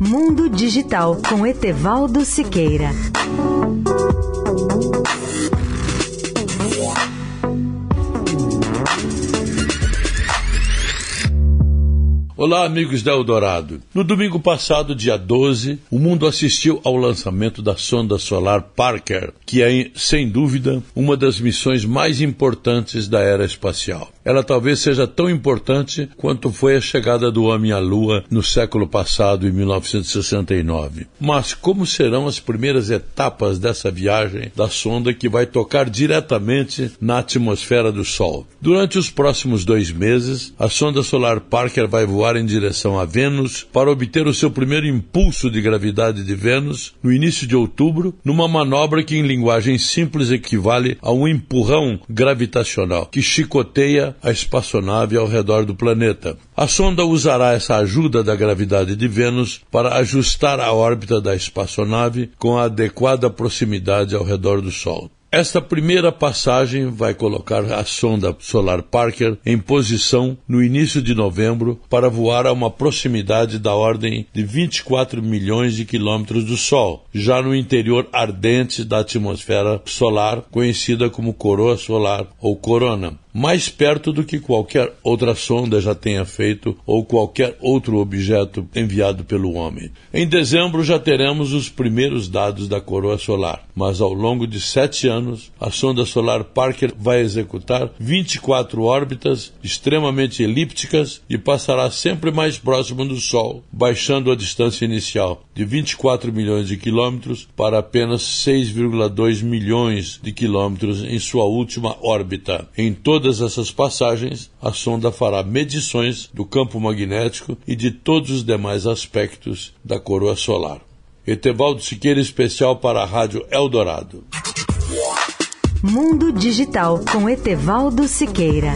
Mundo Digital com Etevaldo Siqueira. Olá, amigos da Eldorado. No domingo passado, dia 12, o mundo assistiu ao lançamento da sonda solar Parker, que é, sem dúvida, uma das missões mais importantes da era espacial. Ela talvez seja tão importante quanto foi a chegada do homem à Lua no século passado, em 1969. Mas como serão as primeiras etapas dessa viagem da sonda que vai tocar diretamente na atmosfera do Sol? Durante os próximos dois meses, a sonda solar Parker vai voar em direção a Vênus para obter o seu primeiro impulso de gravidade de Vênus no início de outubro, numa manobra que, em linguagem simples, equivale a um empurrão gravitacional que chicoteia a espaçonave ao redor do planeta. A sonda usará essa ajuda da gravidade de Vênus para ajustar a órbita da espaçonave com a adequada proximidade ao redor do Sol. Esta primeira passagem vai colocar a sonda solar Parker em posição no início de novembro para voar a uma proximidade da ordem de 24 milhões de quilômetros do Sol, já no interior ardente da atmosfera solar, conhecida como coroa solar ou corona mais perto do que qualquer outra sonda já tenha feito ou qualquer outro objeto enviado pelo homem. Em dezembro já teremos os primeiros dados da coroa solar, mas ao longo de sete anos, a sonda solar Parker vai executar 24 órbitas extremamente elípticas e passará sempre mais próximo do Sol, baixando a distância inicial de 24 milhões de quilômetros para apenas 6,2 milhões de quilômetros em sua última órbita. Em toda todas essas passagens, a sonda fará medições do campo magnético e de todos os demais aspectos da coroa solar. Etevaldo Siqueira, especial para a Rádio Eldorado. Mundo Digital com Etevaldo Siqueira.